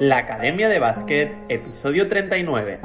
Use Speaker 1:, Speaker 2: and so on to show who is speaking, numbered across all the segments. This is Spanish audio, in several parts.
Speaker 1: La Academia de Básquet, episodio 39.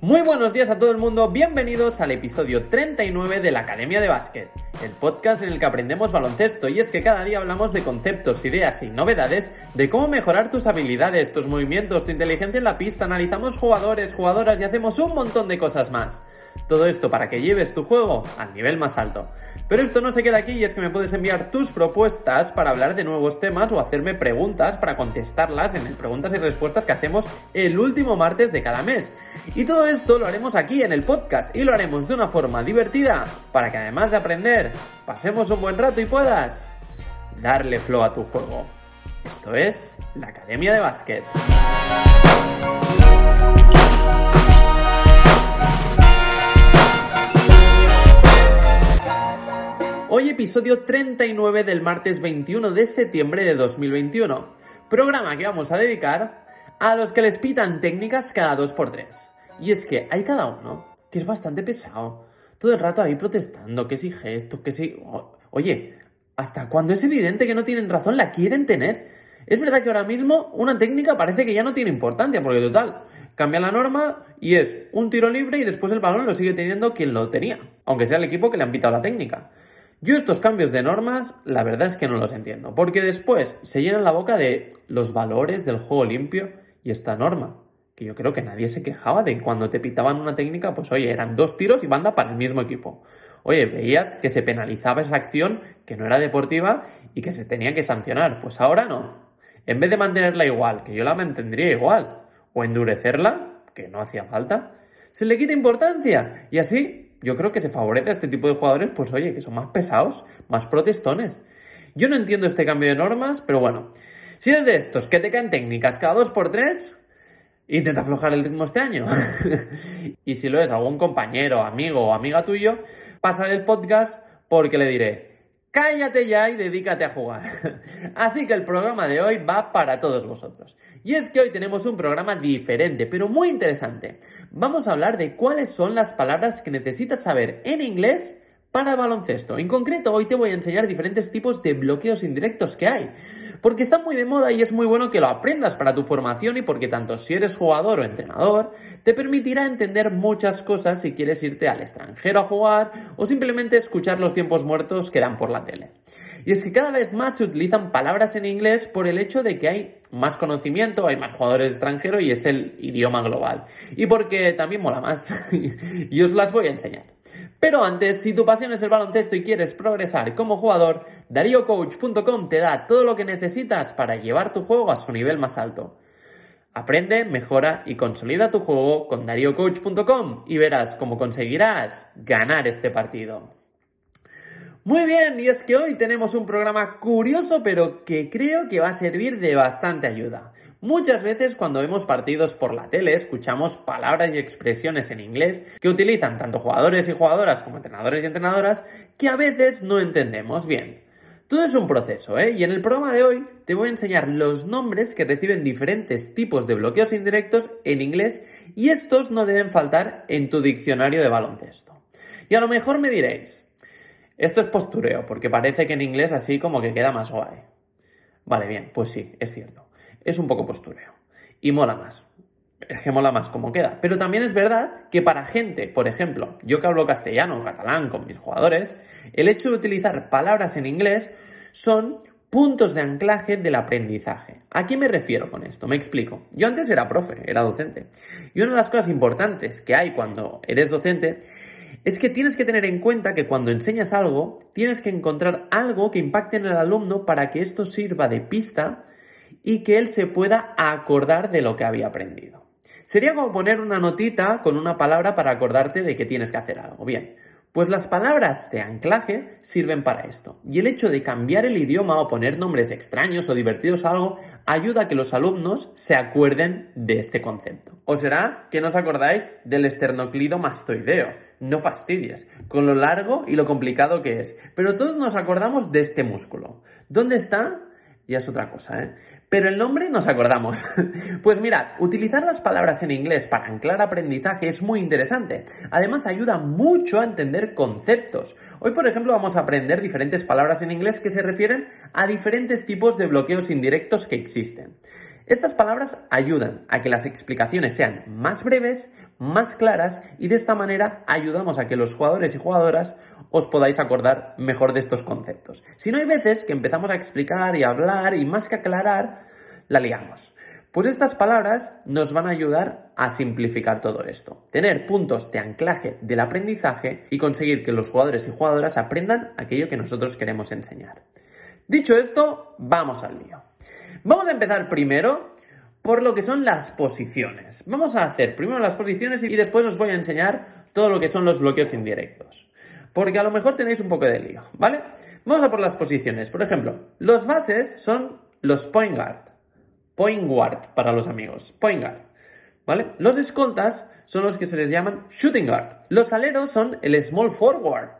Speaker 1: Muy buenos días a todo el mundo, bienvenidos al episodio 39 de la Academia de Básquet, el podcast en el que aprendemos baloncesto y es que cada día hablamos de conceptos, ideas y novedades de cómo mejorar tus habilidades, tus movimientos, tu inteligencia en la pista, analizamos jugadores, jugadoras y hacemos un montón de cosas más. Todo esto para que lleves tu juego al nivel más alto. Pero esto no se queda aquí y es que me puedes enviar tus propuestas para hablar de nuevos temas o hacerme preguntas para contestarlas en el preguntas y respuestas que hacemos el último martes de cada mes. Y todo esto lo haremos aquí en el podcast y lo haremos de una forma divertida para que además de aprender, pasemos un buen rato y puedas darle flow a tu juego. Esto es la Academia de Básquet. Hoy episodio 39 del martes 21 de septiembre de 2021. Programa que vamos a dedicar a los que les pitan técnicas cada 2x3. Y es que hay cada uno que es bastante pesado. Todo el rato ahí protestando, que si gesto, que si... Oye, ¿hasta cuando es evidente que no tienen razón la quieren tener? Es verdad que ahora mismo una técnica parece que ya no tiene importancia, porque total, cambia la norma y es un tiro libre y después el balón lo sigue teniendo quien lo tenía, aunque sea el equipo que le han pitado la técnica. Yo estos cambios de normas, la verdad es que no los entiendo, porque después se llenan la boca de los valores del juego limpio y esta norma, que yo creo que nadie se quejaba de cuando te pitaban una técnica, pues oye, eran dos tiros y banda para el mismo equipo. Oye, veías que se penalizaba esa acción que no era deportiva y que se tenía que sancionar, pues ahora no. En vez de mantenerla igual, que yo la mantendría igual, o endurecerla, que no hacía falta, se le quita importancia y así yo creo que se favorece a este tipo de jugadores, pues oye, que son más pesados, más protestones. Yo no entiendo este cambio de normas, pero bueno, si eres de estos que te caen técnicas cada dos por tres, intenta aflojar el ritmo este año. y si lo es algún compañero, amigo o amiga tuyo, pásale el podcast porque le diré, Cállate ya y dedícate a jugar. Así que el programa de hoy va para todos vosotros. Y es que hoy tenemos un programa diferente, pero muy interesante. Vamos a hablar de cuáles son las palabras que necesitas saber en inglés para baloncesto. En concreto, hoy te voy a enseñar diferentes tipos de bloqueos indirectos que hay porque está muy de moda y es muy bueno que lo aprendas para tu formación y porque tanto si eres jugador o entrenador, te permitirá entender muchas cosas si quieres irte al extranjero a jugar o simplemente escuchar los tiempos muertos que dan por la tele. Y es que cada vez más se utilizan palabras en inglés por el hecho de que hay más conocimiento, hay más jugadores extranjeros y es el idioma global. Y porque también mola más. y os las voy a enseñar. Pero antes, si tu pasión es el baloncesto y quieres progresar como jugador, DarioCoach.com te da todo lo que necesitas para llevar tu juego a su nivel más alto. Aprende, mejora y consolida tu juego con DarioCoach.com y verás cómo conseguirás ganar este partido. Muy bien, y es que hoy tenemos un programa curioso pero que creo que va a servir de bastante ayuda. Muchas veces cuando vemos partidos por la tele escuchamos palabras y expresiones en inglés que utilizan tanto jugadores y jugadoras como entrenadores y entrenadoras que a veces no entendemos bien. Todo es un proceso, ¿eh? Y en el programa de hoy te voy a enseñar los nombres que reciben diferentes tipos de bloqueos indirectos en inglés y estos no deben faltar en tu diccionario de baloncesto. Y a lo mejor me diréis, esto es postureo, porque parece que en inglés así como que queda más guay. Vale, bien, pues sí, es cierto. Es un poco postureo. Y mola más. Es que mola más como queda. Pero también es verdad que para gente, por ejemplo, yo que hablo castellano o catalán con mis jugadores, el hecho de utilizar palabras en inglés son puntos de anclaje del aprendizaje. ¿A qué me refiero con esto? Me explico. Yo antes era profe, era docente. Y una de las cosas importantes que hay cuando eres docente es que tienes que tener en cuenta que cuando enseñas algo, tienes que encontrar algo que impacte en el alumno para que esto sirva de pista y que él se pueda acordar de lo que había aprendido. Sería como poner una notita con una palabra para acordarte de que tienes que hacer algo. Bien, pues las palabras de anclaje sirven para esto. Y el hecho de cambiar el idioma o poner nombres extraños o divertidos a algo ayuda a que los alumnos se acuerden de este concepto. ¿O será que no os acordáis del esternoclido mastoideo? No fastidies, con lo largo y lo complicado que es. Pero todos nos acordamos de este músculo. ¿Dónde está? Ya es otra cosa, ¿eh? Pero el nombre nos acordamos. pues mirad, utilizar las palabras en inglés para anclar aprendizaje es muy interesante. Además ayuda mucho a entender conceptos. Hoy, por ejemplo, vamos a aprender diferentes palabras en inglés que se refieren a diferentes tipos de bloqueos indirectos que existen. Estas palabras ayudan a que las explicaciones sean más breves, más claras y de esta manera ayudamos a que los jugadores y jugadoras os podáis acordar mejor de estos conceptos. Si no hay veces que empezamos a explicar y hablar y más que aclarar, la liamos. Pues estas palabras nos van a ayudar a simplificar todo esto, tener puntos de anclaje del aprendizaje y conseguir que los jugadores y jugadoras aprendan aquello que nosotros queremos enseñar. Dicho esto, vamos al lío. Vamos a empezar primero por lo que son las posiciones. Vamos a hacer primero las posiciones y después os voy a enseñar todo lo que son los bloqueos indirectos. Porque a lo mejor tenéis un poco de lío, ¿vale? Vamos a por las posiciones. Por ejemplo, los bases son los point guard. Point guard para los amigos. Point guard. ¿Vale? Los escoltas son los que se les llaman shooting guard. Los aleros son el small forward.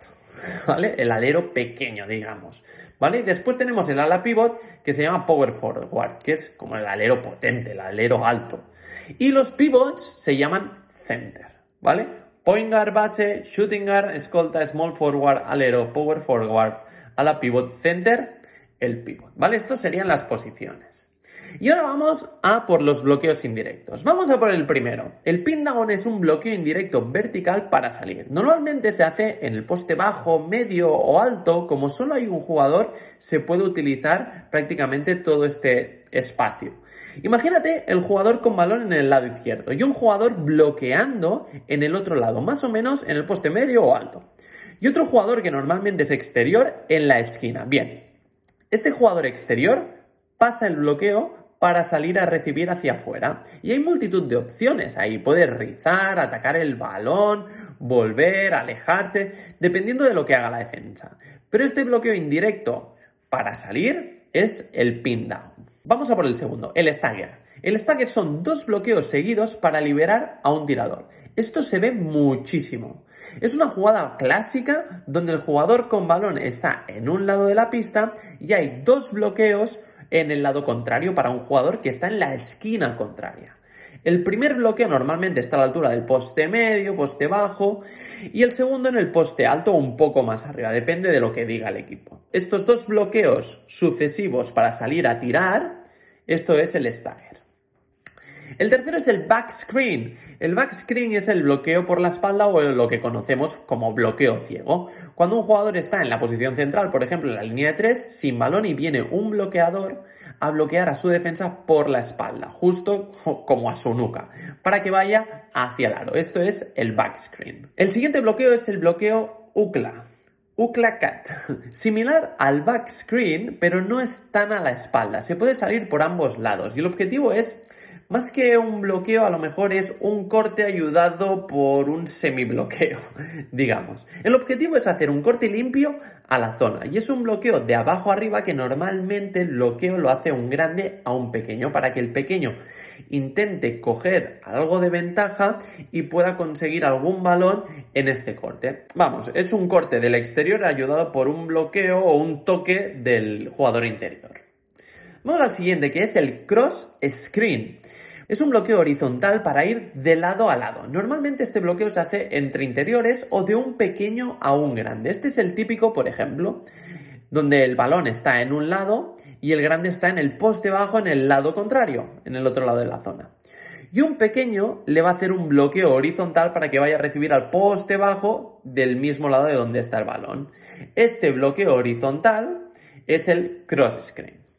Speaker 1: ¿Vale? El alero pequeño, digamos. ¿Vale? Después tenemos el ala pivot que se llama power forward, que es como el alero potente, el alero alto. Y los pivots se llaman center, ¿vale? Point guard base, shooting guard, escolta, small forward, alero, power forward, ala pivot, center, el pivot, ¿vale? Estos serían las posiciones. Y ahora vamos a por los bloqueos indirectos. Vamos a por el primero. El pin down es un bloqueo indirecto vertical para salir. Normalmente se hace en el poste bajo, medio o alto. Como solo hay un jugador, se puede utilizar prácticamente todo este espacio. Imagínate el jugador con balón en el lado izquierdo y un jugador bloqueando en el otro lado, más o menos en el poste medio o alto. Y otro jugador que normalmente es exterior en la esquina. Bien, este jugador exterior pasa el bloqueo para salir a recibir hacia afuera. Y hay multitud de opciones. Ahí puede rizar, atacar el balón, volver, alejarse, dependiendo de lo que haga la defensa. Pero este bloqueo indirecto para salir es el pin down. Vamos a por el segundo, el stagger. El stagger son dos bloqueos seguidos para liberar a un tirador. Esto se ve muchísimo. Es una jugada clásica donde el jugador con balón está en un lado de la pista y hay dos bloqueos en el lado contrario para un jugador que está en la esquina contraria. El primer bloqueo normalmente está a la altura del poste medio, poste bajo, y el segundo en el poste alto un poco más arriba, depende de lo que diga el equipo. Estos dos bloqueos sucesivos para salir a tirar, esto es el stagger. El tercero es el back screen. El back screen es el bloqueo por la espalda o lo que conocemos como bloqueo ciego. Cuando un jugador está en la posición central, por ejemplo en la línea de 3, sin balón y viene un bloqueador a bloquear a su defensa por la espalda, justo como a su nuca, para que vaya hacia el aro. Esto es el back screen. El siguiente bloqueo es el bloqueo UCLA. UCLA Cat. Similar al back screen, pero no es tan a la espalda. Se puede salir por ambos lados y el objetivo es más que un bloqueo, a lo mejor es un corte ayudado por un semibloqueo, digamos. El objetivo es hacer un corte limpio a la zona y es un bloqueo de abajo arriba que normalmente el bloqueo lo hace un grande a un pequeño para que el pequeño intente coger algo de ventaja y pueda conseguir algún balón en este corte. Vamos, es un corte del exterior ayudado por un bloqueo o un toque del jugador interior. Vamos al siguiente, que es el cross screen. Es un bloqueo horizontal para ir de lado a lado. Normalmente este bloqueo se hace entre interiores o de un pequeño a un grande. Este es el típico, por ejemplo, donde el balón está en un lado y el grande está en el poste bajo en el lado contrario, en el otro lado de la zona. Y un pequeño le va a hacer un bloqueo horizontal para que vaya a recibir al poste bajo del mismo lado de donde está el balón. Este bloqueo horizontal es el cross screen.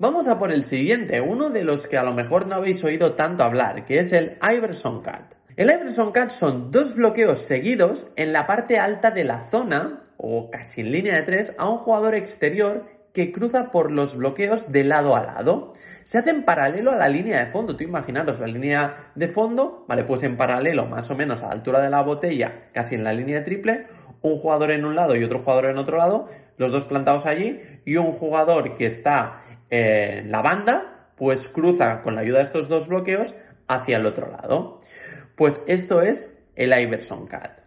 Speaker 1: Vamos a por el siguiente, uno de los que a lo mejor no habéis oído tanto hablar, que es el Iverson Cut. El Iverson Cut son dos bloqueos seguidos en la parte alta de la zona, o casi en línea de tres, a un jugador exterior que cruza por los bloqueos de lado a lado. Se hace en paralelo a la línea de fondo. Tú imaginaros la línea de fondo, vale, pues en paralelo, más o menos a la altura de la botella, casi en la línea de triple, un jugador en un lado y otro jugador en otro lado, los dos plantados allí, y un jugador que está en la banda, pues cruza con la ayuda de estos dos bloqueos hacia el otro lado. Pues esto es el Iverson Cat.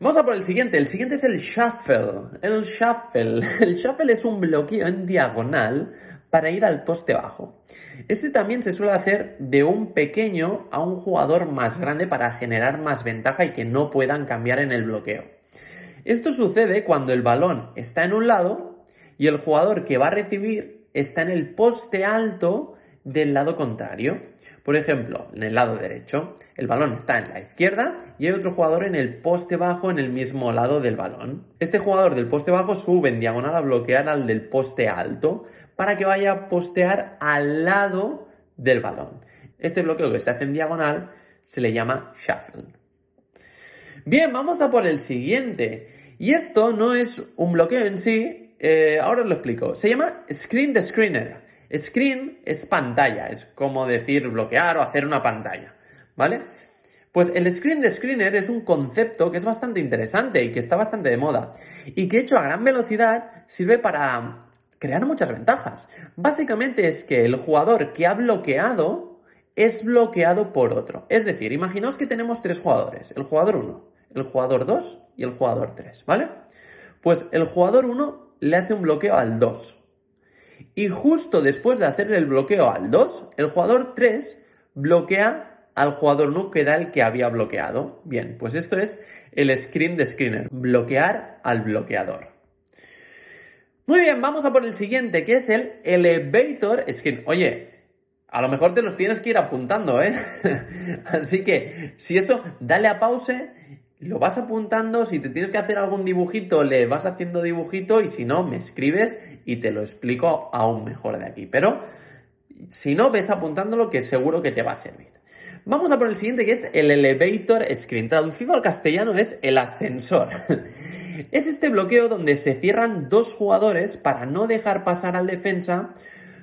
Speaker 1: Vamos a por el siguiente. El siguiente es el shuffle. El shuffle. El shuffle es un bloqueo en diagonal para ir al poste bajo. Este también se suele hacer de un pequeño a un jugador más grande para generar más ventaja y que no puedan cambiar en el bloqueo. Esto sucede cuando el balón está en un lado y el jugador que va a recibir está en el poste alto del lado contrario. Por ejemplo, en el lado derecho, el balón está en la izquierda y hay otro jugador en el poste bajo en el mismo lado del balón. Este jugador del poste bajo sube en diagonal a bloquear al del poste alto para que vaya a postear al lado del balón. Este bloqueo que se hace en diagonal se le llama shuffle. Bien, vamos a por el siguiente. Y esto no es un bloqueo en sí, eh, ahora os lo explico. Se llama screen the screener. Screen es pantalla, es como decir bloquear o hacer una pantalla, ¿vale? Pues el screen de screener es un concepto que es bastante interesante y que está bastante de moda y que hecho a gran velocidad sirve para crear muchas ventajas. Básicamente es que el jugador que ha bloqueado es bloqueado por otro. Es decir, imaginaos que tenemos tres jugadores, el jugador 1, el jugador 2 y el jugador 3, ¿vale? Pues el jugador 1 le hace un bloqueo al 2 y justo después de hacerle el bloqueo al 2, el jugador 3 bloquea al jugador 1 que era el que había bloqueado. Bien, pues esto es el screen de screener, bloquear al bloqueador. Muy bien, vamos a por el siguiente, que es el elevator screen. Oye, a lo mejor te los tienes que ir apuntando, ¿eh? Así que, si eso, dale a pause lo vas apuntando, si te tienes que hacer algún dibujito, le vas haciendo dibujito y si no, me escribes y te lo explico aún mejor de aquí. Pero si no, ves apuntándolo que seguro que te va a servir. Vamos a por el siguiente que es el elevator screen. Traducido al castellano es el ascensor. es este bloqueo donde se cierran dos jugadores para no dejar pasar al defensa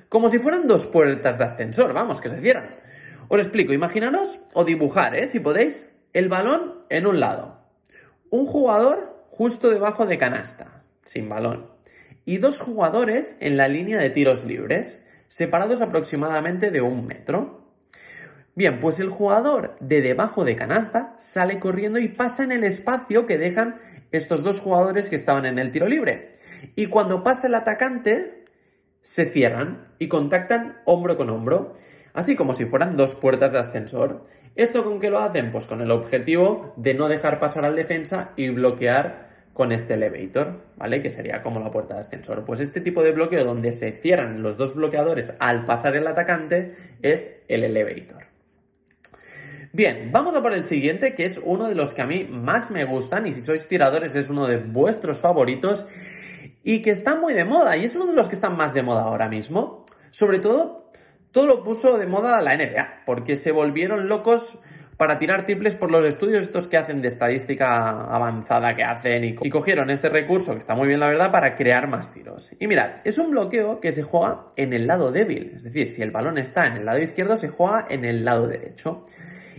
Speaker 1: como si fueran dos puertas de ascensor, vamos, que se cierran. Os explico, imaginaros o dibujar, ¿eh? Si podéis, el balón en un lado, un jugador justo debajo de canasta, sin balón, y dos jugadores en la línea de tiros libres, separados aproximadamente de un metro. Bien, pues el jugador de debajo de canasta sale corriendo y pasa en el espacio que dejan estos dos jugadores que estaban en el tiro libre. Y cuando pasa el atacante, se cierran y contactan hombro con hombro así como si fueran dos puertas de ascensor. ¿Esto con qué lo hacen? Pues con el objetivo de no dejar pasar al defensa y bloquear con este elevator, ¿vale? Que sería como la puerta de ascensor. Pues este tipo de bloqueo donde se cierran los dos bloqueadores al pasar el atacante es el elevator. Bien, vamos a por el siguiente, que es uno de los que a mí más me gustan y si sois tiradores es uno de vuestros favoritos y que está muy de moda y es uno de los que están más de moda ahora mismo. Sobre todo todo lo puso de moda la NBA, porque se volvieron locos para tirar triples por los estudios estos que hacen de estadística avanzada que hacen y, y, cogieron este recurso, que está muy bien la verdad, para crear más tiros. Y mirad, es un bloqueo que se juega en el lado débil, es decir, si el balón está en el lado izquierdo, se juega en el lado derecho.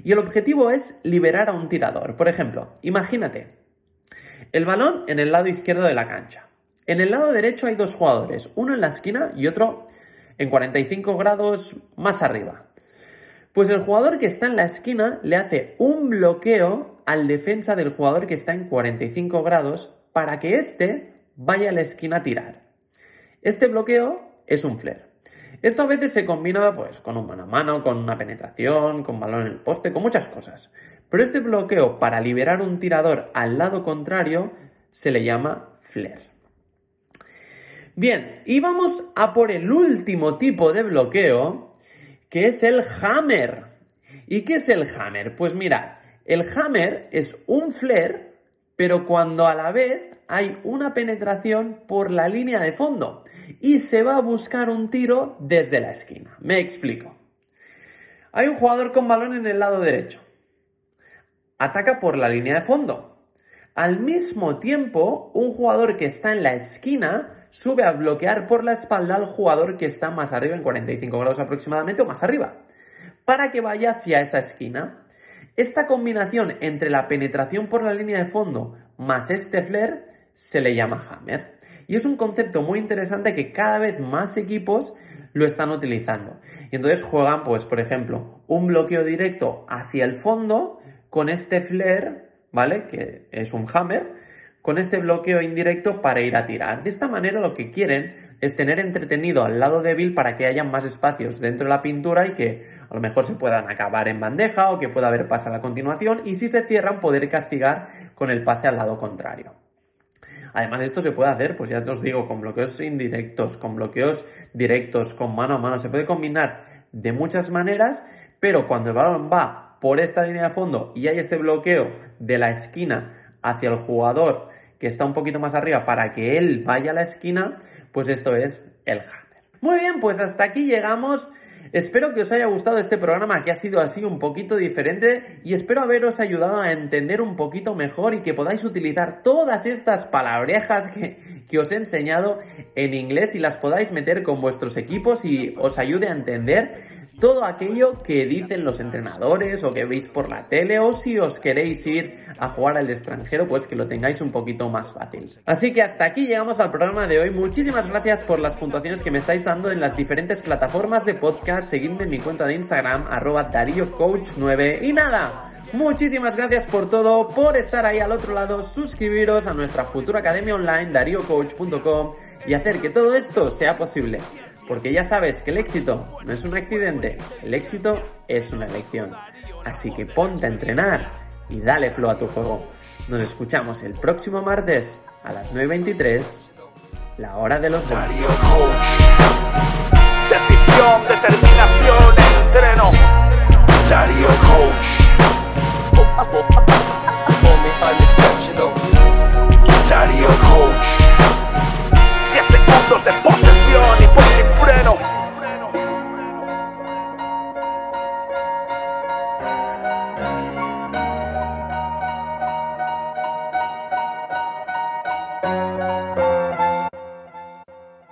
Speaker 1: Y el objetivo es liberar a un tirador. Por ejemplo, imagínate, el balón en el lado izquierdo de la cancha. En el lado derecho hay dos jugadores, uno en la esquina y otro en 45 grados más arriba. Pues el jugador que está en la esquina le hace un bloqueo al defensa del jugador que está en 45 grados para que éste vaya a la esquina a tirar. Este bloqueo es un flare. Esto a veces se combina pues, con un mano a mano, con una penetración, con balón en el poste, con muchas cosas. Pero este bloqueo para liberar un tirador al lado contrario se le llama flare. Bien, y vamos a por el último tipo de bloqueo, que es el hammer. ¿Y qué es el hammer? Pues mirad, el hammer es un flare, pero cuando a la vez hay una penetración por la línea de fondo y se va a buscar un tiro desde la esquina. Me explico. Hay un jugador con balón en el lado derecho. Ataca por la línea de fondo. Al mismo tiempo, un jugador que está en la esquina sube a bloquear por la espalda al jugador que está más arriba, en 45 grados aproximadamente o más arriba, para que vaya hacia esa esquina. Esta combinación entre la penetración por la línea de fondo más este flare se le llama hammer. Y es un concepto muy interesante que cada vez más equipos lo están utilizando. Y entonces juegan, pues, por ejemplo, un bloqueo directo hacia el fondo con este flare ¿vale? Que es un hammer, con este bloqueo indirecto para ir a tirar. De esta manera lo que quieren es tener entretenido al lado débil para que haya más espacios dentro de la pintura y que a lo mejor se puedan acabar en bandeja o que pueda haber pase a la continuación y si se cierran poder castigar con el pase al lado contrario. Además, esto se puede hacer, pues ya os digo, con bloqueos indirectos, con bloqueos directos, con mano a mano. Se puede combinar de muchas maneras, pero cuando el balón va por esta línea de fondo y hay este bloqueo de la esquina hacia el jugador que está un poquito más arriba para que él vaya a la esquina, pues esto es el hammer. Muy bien, pues hasta aquí llegamos. Espero que os haya gustado este programa que ha sido así un poquito diferente y espero haberos ayudado a entender un poquito mejor y que podáis utilizar todas estas palabrejas que, que os he enseñado en inglés y las podáis meter con vuestros equipos y os ayude a entender todo aquello que dicen los entrenadores o que veis por la tele o si os queréis ir a jugar al extranjero, pues que lo tengáis un poquito más fácil. Así que hasta aquí llegamos al programa de hoy. Muchísimas gracias por las puntuaciones que me estáis dando en las diferentes plataformas de podcast. Seguidme en mi cuenta de Instagram, arroba DarioCoach9. Y nada. Muchísimas gracias por todo, por estar ahí al otro lado, suscribiros a nuestra futura academia online, dariocoach.com y hacer que todo esto sea posible. Porque ya sabes que el éxito no es un accidente, el éxito es una elección. Así que ponte a entrenar y dale flow a tu juego. Nos escuchamos el próximo martes a las 9.23, la hora de los goles.
Speaker 2: Decisión, determinación, entreno. Darío Coach. Darío Coach. 10 segundos de